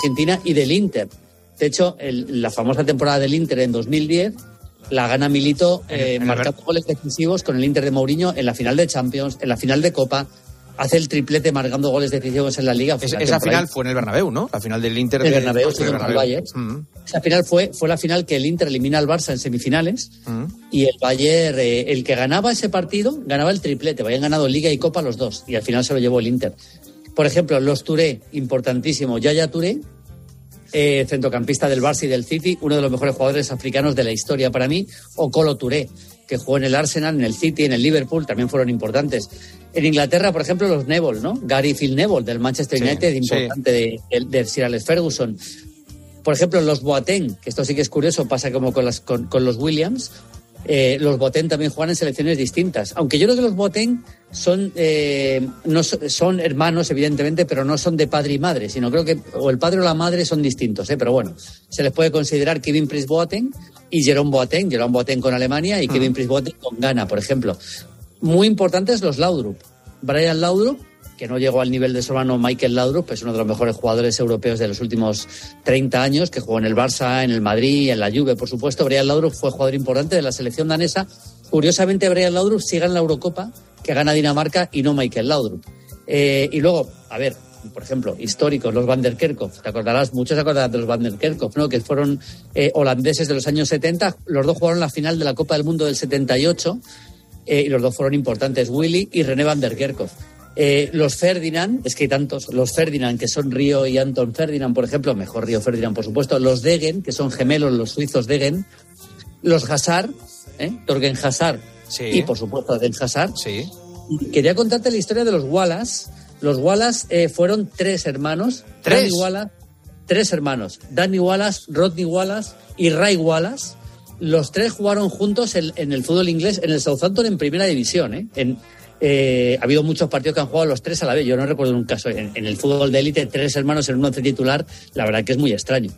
Argentina y del Inter. De hecho, el- la famosa temporada del Inter en 2010 la gana Milito eh, en el marcando goles decisivos con el Inter de Mourinho en la final de Champions, en la final de Copa. Hace el triplete marcando goles decisivos en la Liga. Es- esa final fue en el Bernabéu, ¿no? La final del Inter. El de- Bernabéu, del sí, el Bernabéu. Bayern. Mm, Esa final fue, fue la final que el Inter elimina al Barça en semifinales mm. y el Bayern, eh, el que ganaba ese partido, ganaba el triplete. Habían ganado Liga y Copa los dos y al final se lo llevó el Inter. Por ejemplo, los Touré, importantísimo. Yaya Touré, eh, centrocampista del Barça y del City, uno de los mejores jugadores africanos de la historia para mí, o Colo Touré, que jugó en el Arsenal, en el City, en el Liverpool, también fueron importantes. En Inglaterra, por ejemplo, los Neville, ¿no? Gary Phil Neville, del Manchester Sí, United, sí. importante de, de, de Sir Alex Ferguson. Por ejemplo, los Boateng, que esto sí que es curioso, pasa como con, las, con, con los Williams, eh, los Boateng también juegan en selecciones distintas. Aunque yo creo que los Boateng son, eh, no so- son hermanos, evidentemente, pero no son de padre y madre, sino creo que o el padre o la madre son distintos. ¿eh? Pero bueno, se les puede considerar Kevin Prince Boateng y Jerome Boateng, Jerome Boateng con Alemania y Kevin Prince Boateng con Ghana, por ejemplo. Muy importantes los Laudrup. Brian Laudrup, que no llegó al nivel de su hermano Michael Laudrup, es uno de los mejores jugadores europeos de los últimos 30 años, que jugó en el Barça, en el Madrid, en la Juve, por supuesto. Brian Laudrup fue jugador importante de la selección danesa. Curiosamente, Brian Laudrup sigue en la Eurocopa, que gana Dinamarca y no Michael Laudrup. Eh, y luego, a ver, por ejemplo, históricos, los Van der Kerkhoff. Te acordarás, muchos se acordarán de los Van der Kerkhoff, ¿no? Que fueron eh, holandeses de los años 70. Los dos jugaron la final de la Copa del Mundo del 78 eh, y los dos fueron importantes, Willy y René Van der Kerkhoff. Eh, los Ferdinand, es que hay tantos, los Ferdinand, que son Río y Anton Ferdinand, por ejemplo, mejor Río Ferdinand, por supuesto, los Degen, que son gemelos, los suizos Degen, los Hazard, ¿eh? Torgen Hazard, Sí. y por supuesto Den Hazard. Sí. Quería contarte la historia de los Wallace. Los Wallace eh, fueron tres hermanos. ¿Tres? Danny Wallace, tres hermanos. Danny Wallace, Rodney Wallace y Ray Wallace. Los tres jugaron juntos en, en el fútbol inglés, en el Southampton en primera división. ¿eh? En, eh, ha habido muchos partidos que han jugado los tres a la vez. Yo no recuerdo un caso. En, en el fútbol de élite, tres hermanos en un once titular, la verdad que es muy extraño.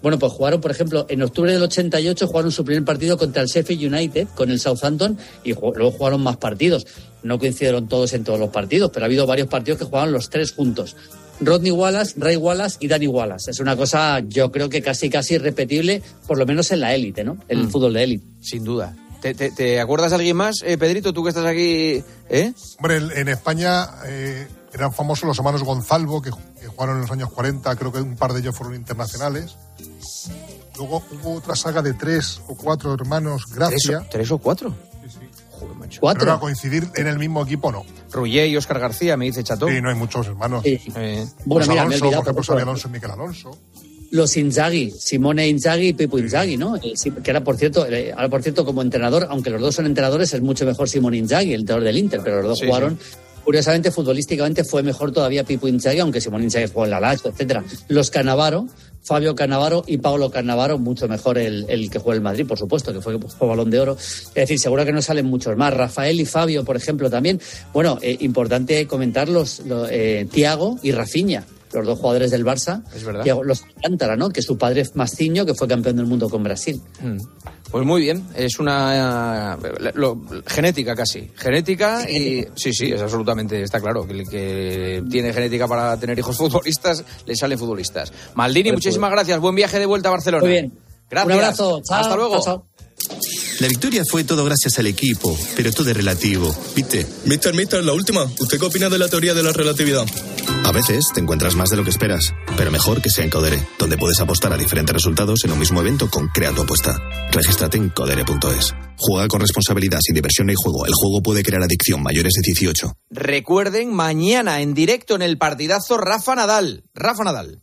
Bueno, pues jugaron, por ejemplo, en octubre del 88 jugaron su primer partido contra el Sheffield United con el Southampton y luego jugaron más partidos. No coincidieron todos en todos los partidos, pero ha habido varios partidos que jugaban los tres juntos. Rodney Wallace, Ray Wallace y Danny Wallace. Es una cosa, yo creo que casi casi irrepetible, por lo menos en la élite, ¿no? En el Mm. fútbol de élite. Sin duda. ¿Te, te, te acuerdas de alguien más, eh, Pedrito? Tú que estás aquí, ¿eh? Hombre, en- en España eh, eran famosos los hermanos Gonzalvo, que, que jugaron en los años 40, creo que un par de ellos fueron internacionales. Luego hubo otra saga de tres o cuatro hermanos, ¿Tres, Gracia. o- tres o cuatro? Sí, sí. Joder, macho. Pero Cuatro. ahora coincidir en el mismo equipo no. Rullé y Óscar García, me dice Chato. Sí, no hay muchos hermanos. Sí. Eh, Bueno, Los mira, me he Alonso, olvidado, por ejemplo, Alonso y Miquel Alonso. Los Inzaghi, Simone Inzaghi y Pipo Inzaghi, ¿no? Eh, que era, por cierto, eh, ahora por cierto, como entrenador, aunque los dos son entrenadores, es mucho mejor Simone Inzaghi, el entrenador del Inter, pero los dos Sí, jugaron. Curiosamente, futbolísticamente fue mejor todavía Pipo Inzaghi, aunque Simone Inzaghi jugó en la Lazio, etcétera. Los Canavaro, Fabio Canavaro y Paolo Cannavaro, mucho mejor el, el que jugó en el Madrid, por supuesto, que fue, fue balón de oro. Es decir, seguro que no salen muchos más. Rafael y Fabio, por ejemplo, también. Bueno, eh, importante comentar los, lo- eh, Tiago y Rafinha, los dos jugadores del Barça. Es verdad. Thiago- los Alcántara, ¿no? Que su padre es Masciño, que fue campeón del mundo con Brasil. mm. Pues muy bien, es una eh, lo- genética casi, genética y sí, sí, es absolutamente, está claro, que el que tiene genética para tener hijos futbolistas, le salen futbolistas. Maldini, Pues, muchísimas gracias, buen viaje de vuelta a Barcelona. Muy bien. Gracias. Un abrazo. Chao, Hasta luego. chao, chao. La victoria fue todo gracias al equipo, pero todo es relativo, ¿viste? Mister, mister, la última. ¿Usted qué opina de la teoría de la relatividad? A veces te encuentras más de lo que esperas, pero mejor que sea en Codere, donde puedes apostar a diferentes resultados en un mismo evento con Crea tu apuesta. Regístrate en codere.es. Juega con responsabilidad, sin diversión ni juego. El juego puede crear adicción mayores de 18. Recuerden, mañana en directo en el partidazo Rafa Nadal. Rafa Nadal.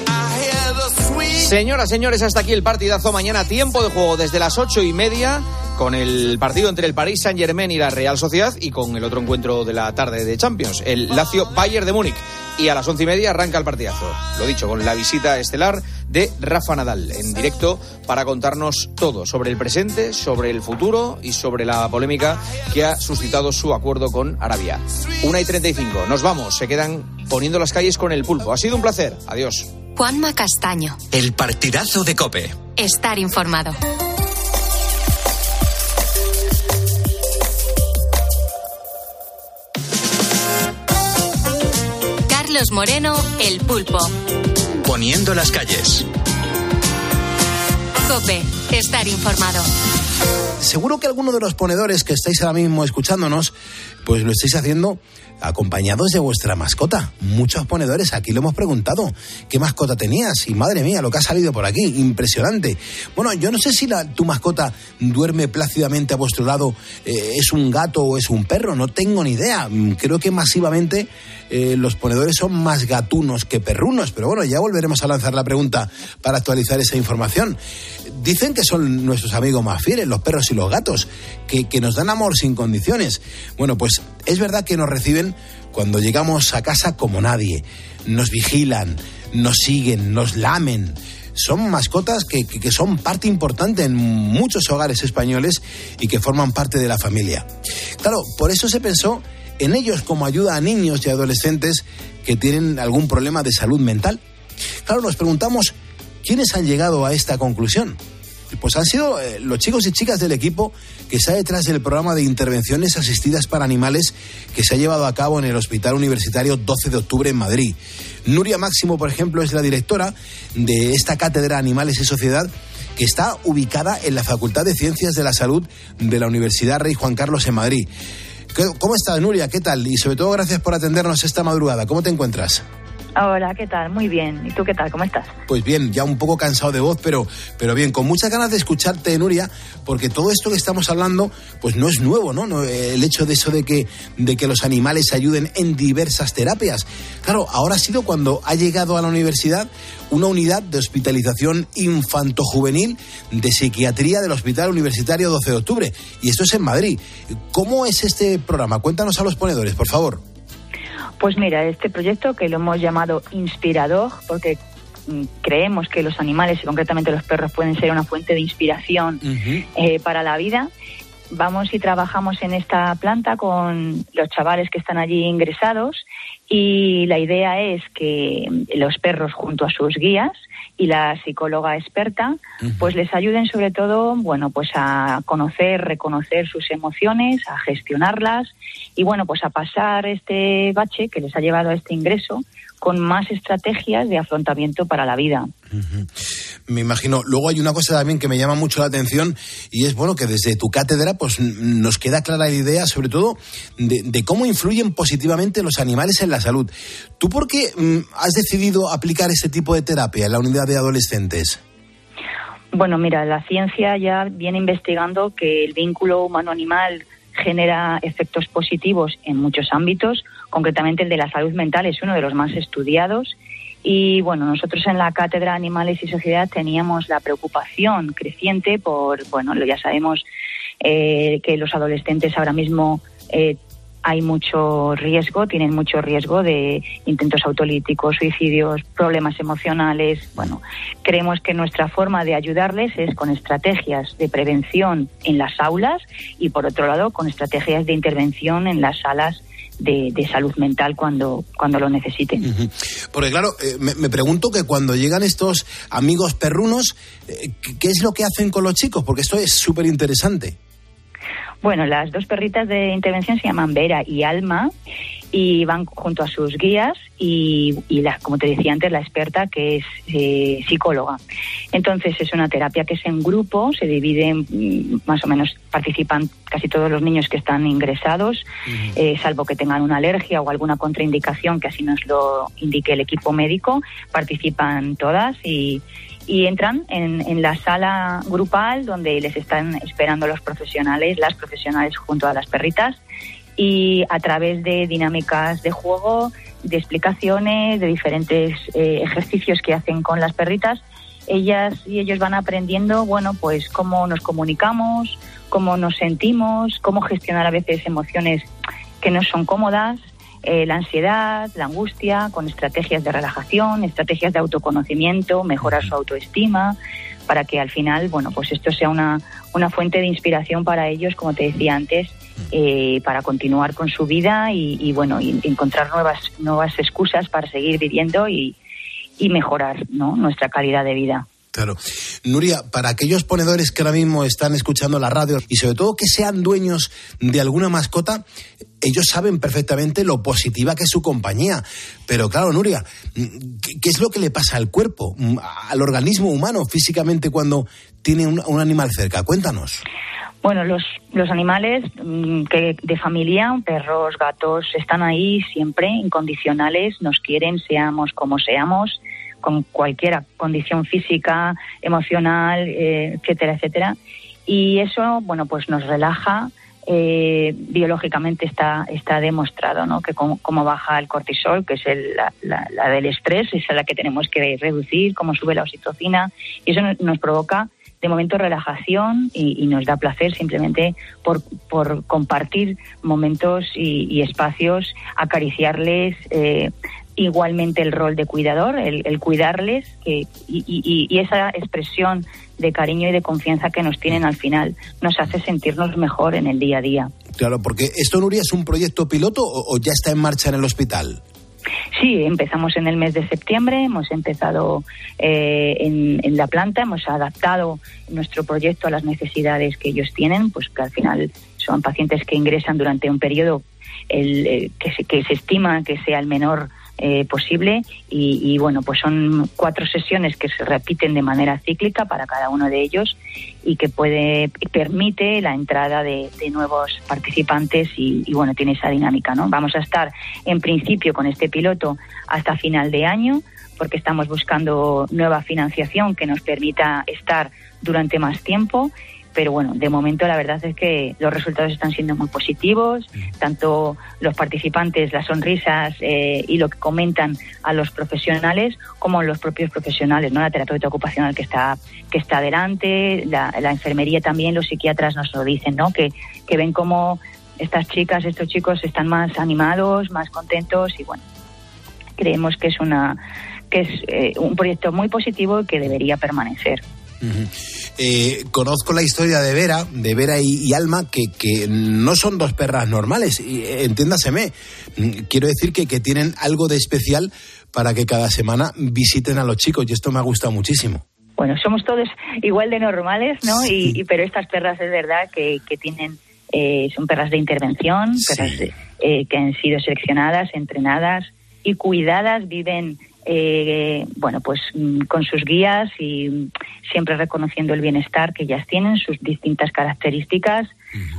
Señoras, señores, hasta aquí el partidazo. Mañana tiempo de juego desde las ocho y media con el partido entre el Paris Saint Germain y la Real Sociedad y con el otro encuentro de la tarde de Champions, el Lazio Bayern de Múnich. y a las once y media arranca el partidazo. Lo dicho, con la visita estelar de Rafa Nadal en directo para contarnos todo sobre el presente, sobre el futuro y sobre la polémica que ha suscitado su acuerdo con Arabia. Una y treinta y cinco. Nos vamos. Se quedan poniendo las calles con el pulpo. Ha sido un placer. Adiós. Juanma Castaño. El partidazo de Cope. Estar informado. Carlos Moreno, El Pulpo. Poniendo las calles. Cope, estar informado. Seguro que alguno de los ponedores que estáis ahora mismo escuchándonos, pues lo estáis haciendo acompañados de vuestra mascota. Muchos ponedores, aquí lo hemos preguntado, ¿qué mascota tenías? Y madre mía, lo que ha salido por aquí, impresionante. Bueno, yo no sé si la, tu mascota duerme plácidamente a vuestro lado, eh, es un gato o es un perro, no tengo ni idea. Mm, Creo que masivamente eh, los ponedores son más gatunos que perrunos, pero bueno, ya volveremos a lanzar la pregunta para actualizar esa información. Dicen que son nuestros amigos más fieles, los perros y los gatos, que, que nos dan amor sin condiciones. Bueno, pues es verdad que nos reciben cuando llegamos a casa como nadie. Nos vigilan, nos siguen, nos lamen. Son mascotas que, que- son parte importante en muchos hogares españoles y que forman parte de la familia. Claro, por eso se pensó en ellos como ayuda a niños y adolescentes que tienen algún problema de salud mental. Claro, nos preguntamos quiénes han llegado a esta conclusión. Pues han sido eh, los chicos y chicas del equipo que está detrás del programa de intervenciones asistidas para animales que se ha llevado a cabo en el Hospital Universitario 12 de Octubre en Madrid. Nuria Máximo, por ejemplo, es la directora de esta cátedra Animales y Sociedad que está ubicada en la Facultad de Ciencias de la Salud de la Universidad Rey Juan Carlos en Madrid. ¿Qué- ¿Cómo estás, Nuria? ¿Qué tal? Y sobre todo, gracias por atendernos esta madrugada. ¿Cómo te encuentras? Hola, ¿qué tal? Muy bien. ¿Y tú qué tal? ¿Cómo estás? Pues bien, ya un poco cansado de voz, pero, pero bien, con muchas ganas de escucharte, Nuria, porque todo esto que estamos hablando, pues no es nuevo, ¿no? No, El hecho de eso de que, de que los animales ayuden en diversas terapias. Claro, ahora ha sido cuando ha llegado a la universidad una unidad de hospitalización infantojuvenil de psiquiatría del Hospital Universitario 12 de Octubre. Y esto es en Madrid. ¿Cómo es este programa? Cuéntanos a los ponedores, por favor. Pues mira, este proyecto que lo hemos llamado Inspirador, porque mm, creemos que los animales y concretamente los perros pueden ser una fuente de inspiración eh, para la vida. Vamos y trabajamos en esta planta con los chavales que están allí ingresados y la idea es que los perros junto a sus guías y la psicóloga experta pues les ayuden sobre todo bueno pues a conocer reconocer sus emociones a gestionarlas y bueno pues a pasar este bache que les ha llevado a este ingreso con más estrategias de afrontamiento para la vida Me imagino. Luego hay una cosa también que me llama mucho la atención y es bueno que desde tu cátedra pues nos queda clara la idea sobre todo de, de cómo influyen positivamente los animales en la salud. ¿Tú por qué mm, has decidido aplicar ese tipo de terapia en la unidad de adolescentes? Bueno, mira, la ciencia ya viene investigando que el vínculo humano-animal genera efectos positivos en muchos ámbitos, concretamente el de la salud mental es uno de los más estudiados. Y bueno, nosotros en la cátedra Animales y Sociedad teníamos la preocupación creciente por, bueno, ya sabemos eh, que los adolescentes ahora mismo eh, hay mucho riesgo, tienen mucho riesgo de intentos autolíticos, suicidios, problemas emocionales. Bueno, creemos que nuestra forma de ayudarles es con estrategias de prevención en las aulas y, por otro lado, con estrategias de intervención en las salas de, salud mental cuando, cuando lo necesiten. Porque claro, eh, me, pregunto que cuando llegan estos amigos perrunos, eh, ¿qué- ¿qué es lo que hacen con los chicos? Porque esto es súper interesante. Bueno, las dos perritas de intervención se llaman Vera y Alma y van junto a sus guías y, y la, como te decía antes, la experta que es eh, psicóloga. Entonces es una terapia que es en grupo, se dividen mm, más o menos, participan casi todos los niños que están ingresados, eh, salvo que tengan una alergia o alguna contraindicación, que así nos lo indique el equipo médico, participan todas y, y entran en, en la sala grupal donde les están esperando los profesionales, las profesionales junto a las perritas y a través de dinámicas de juego, de explicaciones, de diferentes eh, ejercicios que hacen con las perritas, ellas y ellos van aprendiendo, bueno, pues cómo nos comunicamos, cómo nos sentimos, cómo gestionar a veces emociones que no son cómodas eh, la ansiedad, la angustia, con estrategias de relajación, estrategias de autoconocimiento, mejorar su autoestima, para que al final, bueno, pues esto sea una, una fuente de inspiración para ellos, como te decía antes, eh, para continuar con su vida y, y, bueno, y encontrar nuevas, nuevas excusas para seguir viviendo y, y mejorar ¿no? nuestra calidad de vida. Claro. Nuria, para aquellos ponedores que ahora mismo están escuchando la radio y sobre todo que sean dueños de alguna mascota, ellos saben perfectamente lo positiva que es su compañía. Pero claro, Nuria, ¿qué, es lo que le pasa al cuerpo, al organismo humano físicamente cuando tiene un, un animal cerca? Cuéntanos. Bueno, los, los animales mm, que de familia, perros, gatos, están ahí siempre, incondicionales, nos quieren, seamos como seamos con cualquier condición física, emocional, eh, etcétera, etcétera. Y eso, bueno, pues nos relaja. Eh, biológicamente está, está demostrado ¿no? que como, baja el cortisol, que es la, la, del estrés, esa es la que tenemos que reducir, cómo sube la oxitocina, y eso nos provoca de momento relajación y, nos da placer simplemente por, por compartir momentos y, espacios, acariciarles, eh, igualmente el rol de cuidador, el, cuidarles y, y, esa expresión de cariño y de confianza que nos tienen al final nos hace sentirnos mejor en el día a día. Claro, porque esto, Nuria, es un proyecto piloto o, ya está en marcha en el hospital. Sí, empezamos en el mes de septiembre, hemos empezado eh, en, la planta, hemos adaptado nuestro proyecto a las necesidades que ellos tienen, pues que al final son pacientes que ingresan durante un periodo el, eh, que se estima que sea el menor eh, posible y, bueno, pues son cuatro sesiones que se repiten de manera cíclica para cada uno de ellos y que puede permite la entrada de, nuevos participantes y, bueno, tiene esa dinámica, ¿no? Vamos a estar en principio con este piloto hasta final de año porque estamos buscando nueva financiación que nos permita estar durante más tiempo pero bueno, de momento la verdad es que los resultados están siendo muy positivos, tanto los participantes, las sonrisas eh, y lo que comentan a los profesionales, como los propios profesionales, ¿no? La terapeuta ocupacional que está, que está delante, la, enfermería también, los psiquiatras nos lo dicen, ¿no? Que, que ven cómo estas chicas, estos chicos están más animados, más contentos y bueno, creemos que es una que es eh, un proyecto muy positivo y que debería permanecer. Eh, conozco la historia de Vera, de Vera y, Alma, que, que, no son dos perras normales, y, eh, entiéndaseme. Mm, quiero decir que, que tienen algo de especial para que cada semana visiten a los chicos, y esto me ha gustado muchísimo bueno, somos todos igual de normales, ¿no? Y, pero estas perras es verdad que, que tienen, eh, son perras de intervención, perras que han sido seleccionadas, entrenadas y cuidadas, viven eh, bueno, pues mm, con sus guías y siempre reconociendo el bienestar que ellas tienen, sus distintas características.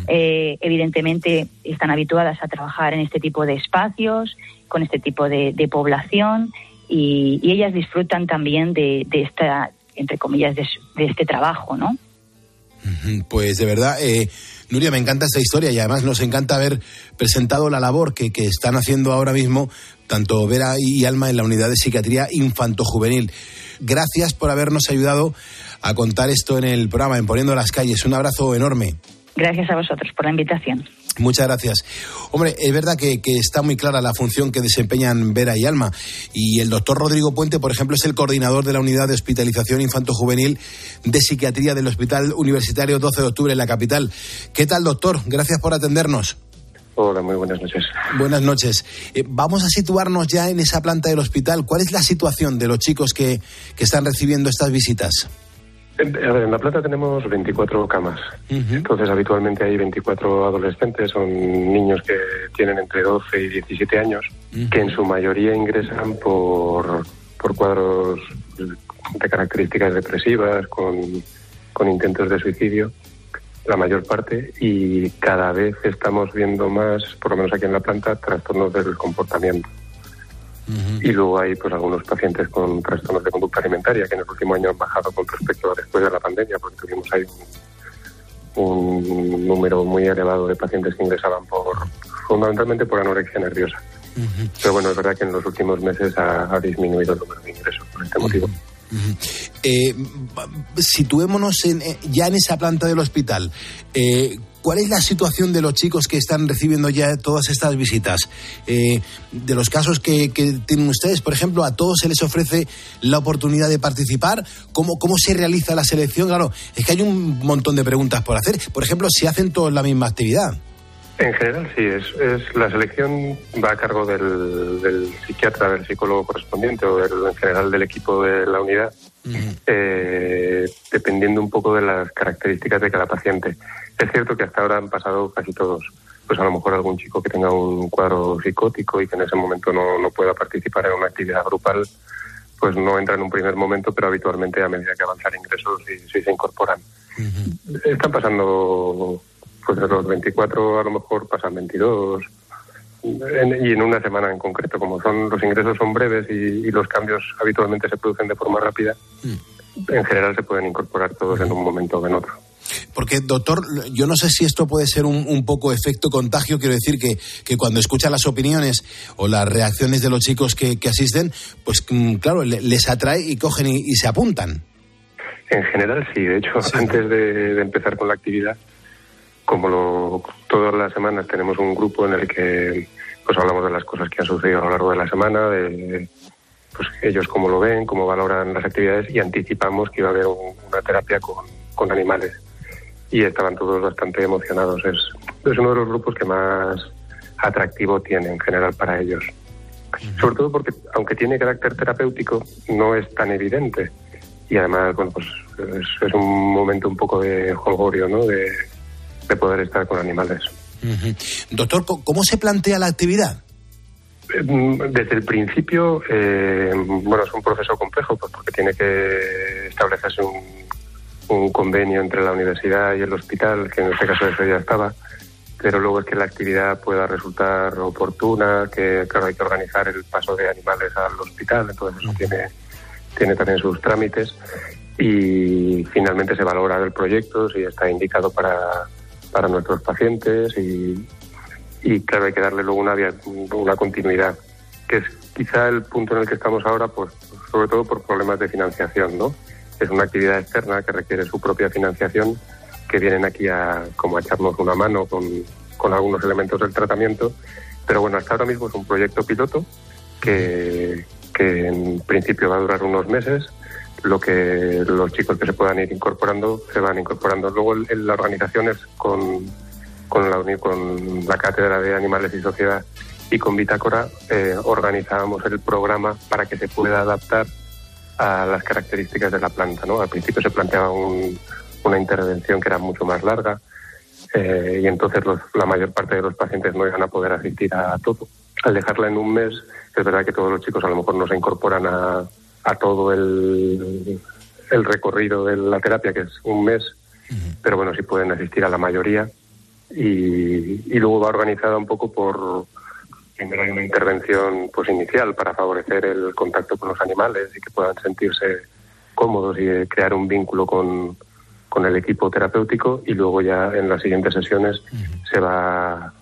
Eh, evidentemente están habituadas a trabajar en este tipo de espacios, con este tipo de, población y, ellas disfrutan también de, esta, entre comillas, de, este trabajo, ¿no? Pues de verdad, eh, Nuria, me encanta esta historia y además nos encanta haber presentado la labor que, que están haciendo ahora mismo tanto Vera y Alma en la unidad de psiquiatría infanto-juvenil. Gracias por habernos ayudado a contar esto en el programa, en Poniendo las Calles. Un abrazo enorme. Gracias a vosotros por la invitación. Muchas gracias. Hombre, es verdad que, está muy clara la función que desempeñan Vera y Alma. Y el doctor Rodrigo Puente, por ejemplo, es el coordinador de la unidad de hospitalización infanto-juvenil de psiquiatría del Hospital Universitario 12 de Octubre en la capital. ¿Qué tal, doctor? Gracias por atendernos. Hola, muy buenas noches. Buenas noches. Eh, vamos a situarnos ya en esa planta del hospital. ¿Cuál es la situación de los chicos que, que están recibiendo estas visitas? En, la planta tenemos 24 camas. Entonces, habitualmente hay 24 adolescentes, son niños que tienen entre 12 y 17 años, que en su mayoría ingresan por, por cuadros de características depresivas, con, con intentos de suicidio la mayor parte y cada vez estamos viendo más, por lo menos aquí en la planta, trastornos del comportamiento. Y luego hay pues algunos pacientes con trastornos de conducta alimentaria que en el último año han bajado con respecto a después de la pandemia, porque tuvimos ahí un, número muy elevado de pacientes que ingresaban por fundamentalmente por anorexia nerviosa. Pero bueno, es verdad que en los últimos meses ha, disminuido el número de ingresos por este motivo. Eh, situémonos en, eh, ya en esa planta del hospital. Eh, ¿Cuál es la situación de los chicos que están recibiendo ya todas estas visitas? Eh, de los casos que, que, tienen ustedes, por ejemplo, a todos se les ofrece la oportunidad de participar. ¿Cómo, ¿Cómo se realiza la selección? Claro, es que hay un montón de preguntas por hacer. Por ejemplo, si hacen todos la misma actividad. En general sí, es, es la selección va a cargo del, del, psiquiatra, del psicólogo correspondiente o del, en general del equipo de la unidad, eh, dependiendo un poco de las características de cada paciente. Es cierto que hasta ahora han pasado casi todos. Pues a lo mejor algún chico que tenga un cuadro psicótico y que en ese momento no, no pueda participar en una actividad grupal, pues no entra en un primer momento, pero habitualmente a medida que avanzan ingresos y, si se incorporan. Están pasando pues de los 24 a lo mejor pasan 22 en, y en una semana en concreto como son los ingresos son breves y, y los cambios habitualmente se producen de forma rápida mm. en general se pueden incorporar todos en un momento o en otro porque, doctor, yo no sé si esto puede ser un, un poco efecto contagio. Quiero decir que, que, cuando escucha las opiniones o las reacciones de los chicos que, que asisten, pues mm, claro, les atrae y cogen y, y, se apuntan. En general, sí. De hecho, sí. antes de, de, empezar con la actividad, como lo, todas las semanas tenemos un grupo en el que pues hablamos de las cosas que han sucedido a lo largo de la semana, de, pues ellos cómo lo ven, cómo valoran las actividades y anticipamos que iba a haber un, una terapia con, con animales y estaban todos bastante emocionados. Es, es uno de los grupos que más atractivo tiene en general para ellos. Sobre todo porque, aunque tiene carácter terapéutico, no es tan evidente. Y además, bueno, pues es, es un momento un poco de jolgorio, ¿no? De, de poder estar con animales. Uh -huh. Doctor, ¿cómo se plantea la actividad? Desde el principio, eh, bueno, es un proceso complejo pues porque tiene que establecerse un, un, convenio entre la universidad y el hospital, que en este caso eso ya estaba, pero luego es que la actividad pueda resultar oportuna, que claro, hay que organizar el paso de animales al hospital, entonces eso tiene, tiene también sus trámites y finalmente se valora el proyecto, si está indicado para, para nuestros pacientes y, y claro, hay que darle luego una, una continuidad, que es quizá el punto en el que estamos ahora, pues sobre todo por problemas de financiación, ¿no? Es una actividad externa que requiere su propia financiación, que vienen aquí a como a echarnos una mano con, algunos elementos del tratamiento, pero bueno, hasta ahora mismo es un proyecto piloto que, en principio va a durar unos meses, lo que los chicos que se puedan ir incorporando se van incorporando. Luego el, la organización es con, con, la, con la Cátedra de Animales y Sociedad y con Bitácora eh, organizábamos el programa para que se pueda adaptar a las características de la planta. ¿no? Al principio se planteaba un, una intervención que era mucho más larga eh, y entonces los, la mayor parte de los pacientes no iban a poder asistir a, todo. Al dejarla en un mes, es verdad que todos los chicos a lo mejor no se incorporan a, a todo el, el, recorrido de la terapia, que es un mes, uh -huh. pero bueno, sí pueden asistir a la mayoría. Y, y, luego va organizada un poco por. Primero hay una intervención pues inicial para favorecer el contacto con los animales y que puedan sentirse cómodos y crear un vínculo con, con el equipo terapéutico y luego ya en las siguientes sesiones uh -huh. se va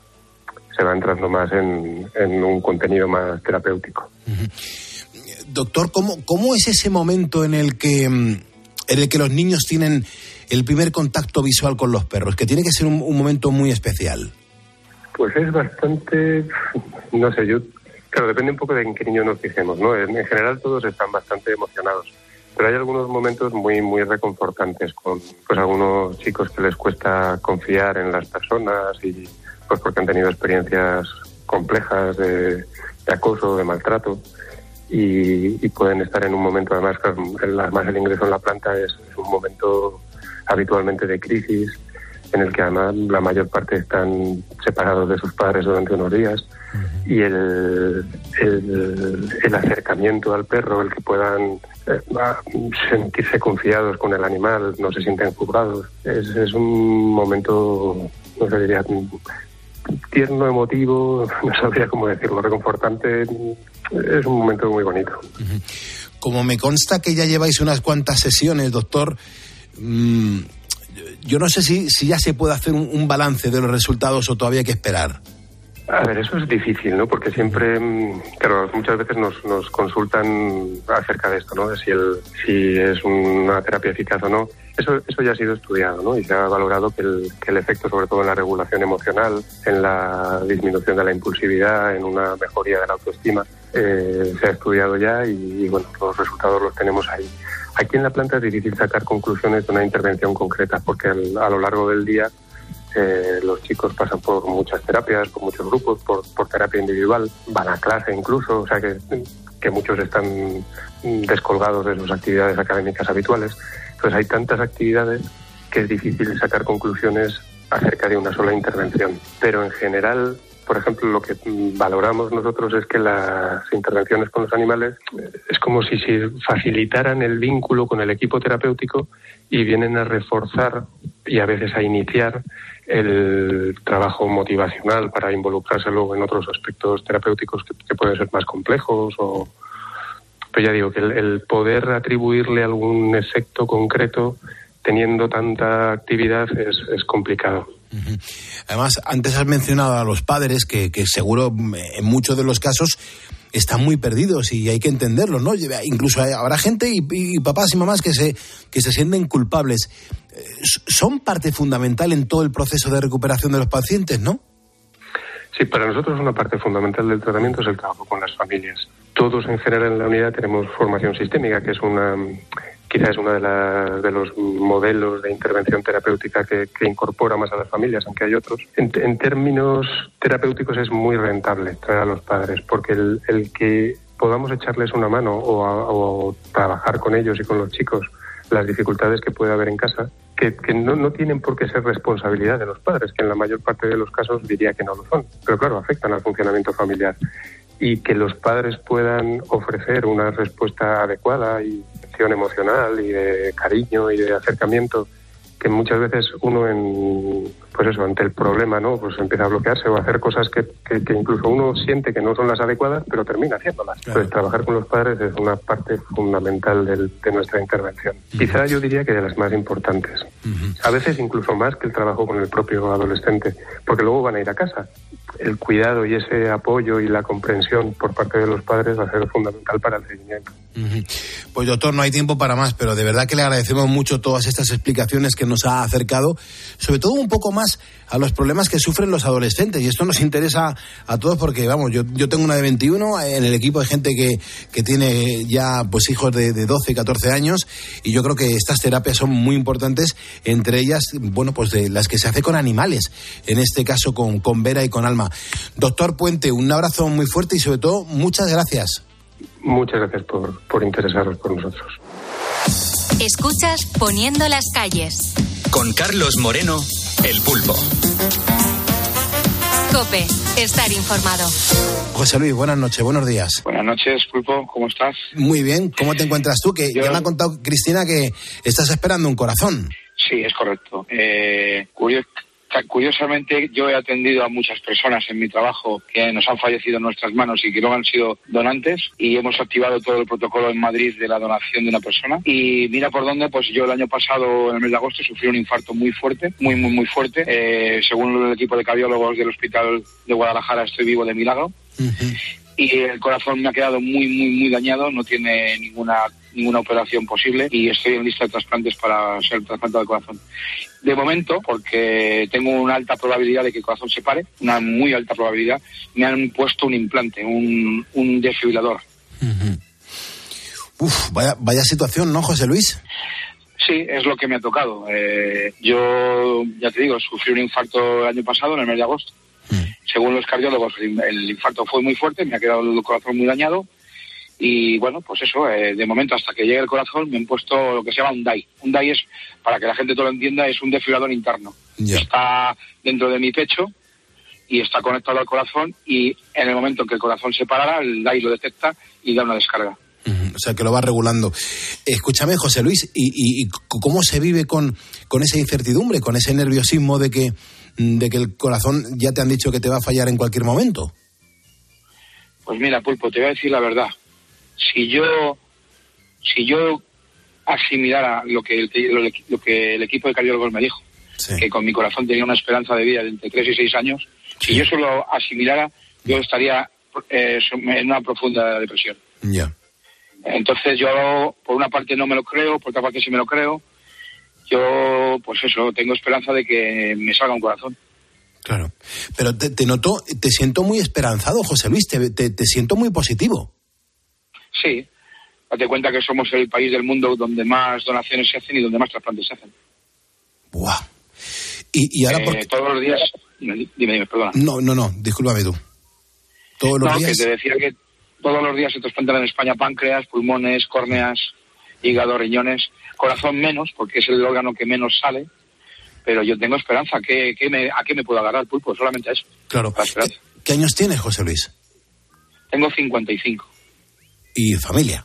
se va entrando más en, en un contenido más terapéutico. Uh -huh doctor, ¿cómo, ¿cómo es ese momento en el que en el que los niños tienen el primer contacto visual con los perros? Que tiene que ser un, un momento muy especial. Pues es bastante, no sé, yo, claro, depende un poco de en qué niño nos fijemos, ¿no? En, en general todos están bastante emocionados, pero hay algunos momentos muy, muy reconfortantes con, pues, algunos chicos que les cuesta confiar en las personas y, pues, porque han tenido experiencias complejas de, acoso, de maltrato y, y, pueden estar en un momento, además, además el ingreso en la planta es, es, un momento habitualmente de crisis, en el que además la mayor parte están separados de sus padres durante unos días, y el, el, el, acercamiento al perro, el que puedan eh, sentirse confiados con el animal, no se sienten juzgados, es, es un momento, no sé, diría, tierno, emotivo, no sabría cómo decirlo, reconfortante, es un momento muy bonito. Como me consta que ya lleváis unas cuantas sesiones, doctor, mmm, yo no sé si, si ya se puede hacer un, balance de los resultados o todavía hay que esperar. A ver, eso es difícil, ¿no? Porque siempre, mm, claro, muchas veces nos, nos consultan acerca de esto, ¿no? Si, el, si es una terapia eficaz o no. Eso, eso ya ha sido estudiado, ¿no? Y se ha valorado que el efecto, sobre todo en la regulación emocional, en la disminución de la impulsividad, en una mejoría de la autoestima, eh, se ha estudiado ya y, y, bueno, los resultados los tenemos ahí. Aquí en la planta es difícil sacar conclusiones de una intervención concreta porque al- a lo largo del día eh, los chicos pasan por muchas terapias, por muchos grupos, por, por terapia individual, van a clase incluso, o sea que, que muchos están descolgados de sus actividades académicas habituales. Entonces hay tantas actividades que es difícil sacar conclusiones acerca de una sola intervención. Pero en general, por ejemplo, lo que valoramos nosotros es que las intervenciones con los animales es como si se facilitaran el vínculo con el equipo terapéutico y vienen a reforzar y a veces a iniciar el trabajo motivacional para involucrarse luego en otros aspectos terapéuticos que, pueden ser más complejos o pero ya digo que el, el poder atribuirle algún efecto concreto teniendo tanta actividad es, es complicado. Además, antes has mencionado a los padres que, que seguro en muchos de los casos están muy perdidos y hay que entenderlo, ¿no? Incluso habrá gente y, y papás y mamás que se, que se sienten culpables. Eh, Son parte fundamental en todo el proceso de recuperación de los pacientes, ¿no? Sí, para nosotros una parte fundamental del tratamiento es el trabajo con las familias. Todos en general en la unidad tenemos formación sistémica, que es una quizás es uno de, de los modelos de intervención terapéutica que, incorpora más a las familias, aunque hay otros. En, términos terapéuticos es muy rentable traer a los padres, porque el, que podamos echarles una mano o, trabajar con ellos y con los chicos las dificultades que puede haber en casa, que, no tienen por qué ser responsabilidad de los padres, que en la mayor parte de los casos diría que no lo son, pero claro, afectan al funcionamiento familiar. Y que los padres puedan ofrecer una respuesta adecuada y emocional y de cariño y de acercamiento que muchas veces uno en pues eso ante el problema no pues empieza a bloquearse o a hacer cosas que, que, que incluso uno siente que no son las adecuadas pero termina haciéndolas. Entonces trabajar con los padres es una parte fundamental del- de nuestra intervención. Quizá yo diría que de las más importantes. A veces incluso más que el trabajo con el propio adolescente porque luego van a ir a casa. El cuidado y ese apoyo y la comprensión por parte de los padres va a ser fundamental para el seguimiento. Pues doctor, no hay tiempo para más, pero de verdad que le agradecemos mucho todas estas explicaciones que nos ha acercado, sobre todo un poco más a los problemas que sufren los adolescentes. Y esto nos interesa a todos porque, vamos, yo, yo tengo una de 21, en el equipo hay gente que, que tiene ya pues hijos de, de 12 y 14 años, y yo creo que estas terapias son muy importantes, entre ellas, bueno, pues de las que se hace con animales, en este caso con, con Vera y con Alma. Doctor Puente, un abrazo muy fuerte y sobre todo, muchas gracias. muchas gracias por, por interesaros por nosotros Escuchas Poniendo las calles. Con Carlos Moreno, el pulpo. Cope, estar informado. José Luis, buenas noches, buenos días. Buenas noches, Pulpo, ¿cómo estás? Muy bien, ¿cómo te encuentras tú? Que ya me ha contado Cristina que estás esperando un corazón. Sí, es correcto. Eh, curio- ca- curiosamente, yo he atendido a muchas personas en mi trabajo que nos han fallecido en nuestras manos y que luego han sido donantes y hemos activado todo el protocolo en Madrid de la donación de una persona. Y mira por dónde, pues yo el año pasado, en el mes de agosto, sufrí un infarto muy fuerte, muy, muy, muy fuerte. Eh, según el equipo de cardiólogos del Hospital de Guadalajara, estoy vivo de milagro. Y el corazón me ha quedado muy, muy, muy dañado, no tiene ninguna ninguna operación posible y estoy en lista de trasplantes para ser trasplantado de corazón. De momento, porque tengo una alta probabilidad de que el corazón se pare, una muy alta probabilidad, me han puesto un implante, un, un desfibrilador. Uf, vaya, vaya situación, ¿no, José Luis? Sí, es lo que me ha tocado. Eh, yo, ya te digo, sufrí un infarto el año pasado, en el mes de agosto. Según los cardiólogos, el, infarto fue muy fuerte, me ha quedado el corazón muy dañado. Y bueno, pues eso, eh, de momento hasta que llegue el corazón me han puesto lo que se llama un DAI. Un DAI es, para que la gente todo lo entienda, es un desfibrilador interno. Está dentro de mi pecho y está conectado al corazón y en el momento en que el corazón se parara, el DAI lo detecta y da una descarga. O sea, que lo va regulando. Escúchame, José Luis, ¿y, y- y cómo se vive con, con esa incertidumbre, con ese nerviosismo de que, de que el corazón ya te han dicho que te va a fallar en cualquier momento? Pues mira, Pulpo, te voy a decir la verdad. Si yo, si yo asimilara lo que el, lo, lo que el equipo de cardiólogos me dijo, que con mi corazón tenía una esperanza de vida de entre 3 y 6 años, si yo solo asimilara, yo estaría eh, en una profunda depresión. Ya. Entonces yo, por una parte no me lo creo, por otra parte sí me lo creo. Yo, pues eso, tengo esperanza de que me salga un corazón. Claro. Pero te, te noto, te siento muy esperanzado, José Luis, te, te, te siento muy positivo. Sí, date cuenta que somos el país del mundo donde más donaciones se hacen y donde más trasplantes se hacen. Buah. Y, y ahora, Eh, por... Todos los días... Dime, dime, perdona. No, no, no, discúlpame tú. Todos los no, días. que te decía que todos los días se trasplantan en España páncreas, pulmones, córneas, hígado, riñones, corazón menos, porque es el órgano que menos sale, pero yo tengo esperanza. ¿Qué, qué me, ¿A qué me puedo agarrar, Pulpo? Solamente a eso. Claro. La esperanza. ¿Qué años tienes, José Luis? Tengo 55. Y familia.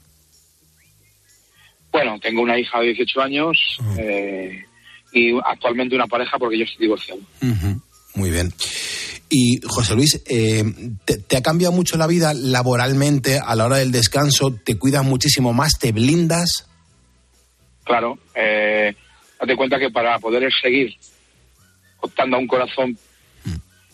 Bueno, tengo una hija de 18 años eh, y actualmente una pareja porque yo estoy divorciado. Muy bien. Y José Luis, eh, te, te ha cambiado mucho la vida laboralmente a la hora del descanso? ¿Te cuidas muchísimo más? ¿Te blindas? Claro, eh, date cuenta que para poder seguir optando a un corazón,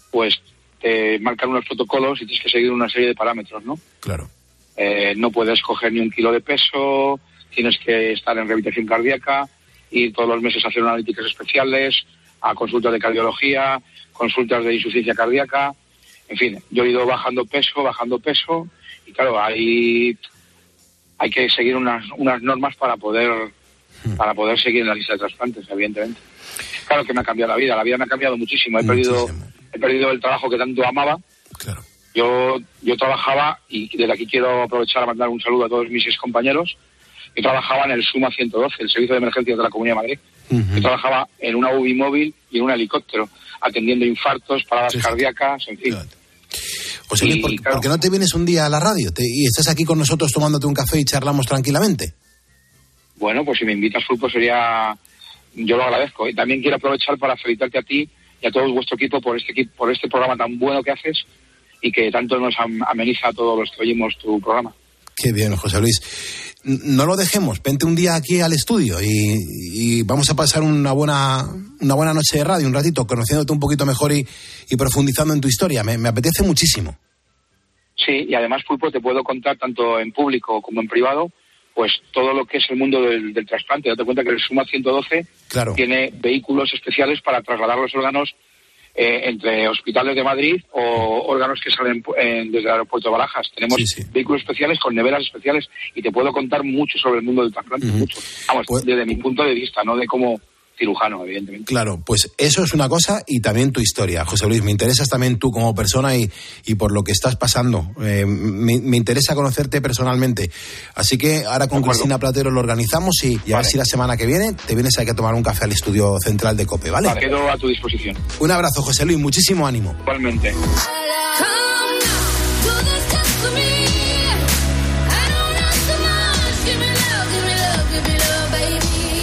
pues te marcan unos protocolos y tienes que seguir una serie de parámetros, ¿no? Claro. Eh, no puedes coger ni un kilo de peso, tienes que estar en rehabilitación cardíaca, ir todos los meses a hacer analíticas especiales, a consultas de cardiología, consultas de insuficiencia cardíaca, en fin, yo he ido bajando peso, bajando peso, y claro, hay, hay que seguir unas, unas normas para poder, para poder seguir en la lista de trasplantes, evidentemente. Claro que me ha cambiado la vida, la vida me ha cambiado muchísimo, he perdido, he perdido el trabajo que tanto amaba. Yo, yo trabajaba, y desde aquí quiero aprovechar a mandar un saludo a todos mis ex compañeros, yo trabajaba en el SUMA 112, el Servicio de Emergencias de la Comunidad de Madrid. Yo trabajaba en una UBI móvil y en un helicóptero, atendiendo infartos, paradas cardíacas, en fin. José Luis, ¿por, por qué no te vienes un día a la radio Te- y estás aquí con nosotros tomándote un café y charlamos tranquilamente? Bueno, pues si me invitas, Fulpo, sería... Yo lo agradezco. Y también quiero aprovechar para felicitarte a ti y a todo vuestro equipo por este, equipo, por este programa tan bueno que haces y que tanto nos am- ameniza a todos los que oímos tu programa. Qué bien, José Luis. No lo dejemos, vente un día aquí al estudio y, y vamos a pasar una buena, una buena noche de radio, un ratito, conociéndote un poquito mejor y, y profundizando en tu historia. Me, me apetece muchísimo. Sí, y además, Pulpo, te puedo contar tanto en público como en privado, pues todo lo que es el mundo del, del trasplante. Date cuenta que el SUMA 112 Claro. tiene vehículos especiales para trasladar los órganos eh, entre hospitales de Madrid o órganos que salen eh, desde el aeropuerto de Barajas. Tenemos vehículos especiales con neveras especiales y te puedo contar mucho sobre el mundo del trasplante, mucho. Vamos, Pues desde mi punto de vista, no de como cirujano, evidentemente. Claro, pues eso es una cosa y también tu historia, José Luis. Me interesas también tú como persona y, y por lo que estás pasando. Eh, me, me interesa conocerte personalmente. Así que ahora con Cristina Platero lo organizamos y, y a ver si la semana que viene te vienes aquí a tomar un café al estudio central de COPE, ¿vale? Quedo a tu disposición. Un abrazo, José Luis. Muchísimo ánimo. Igualmente.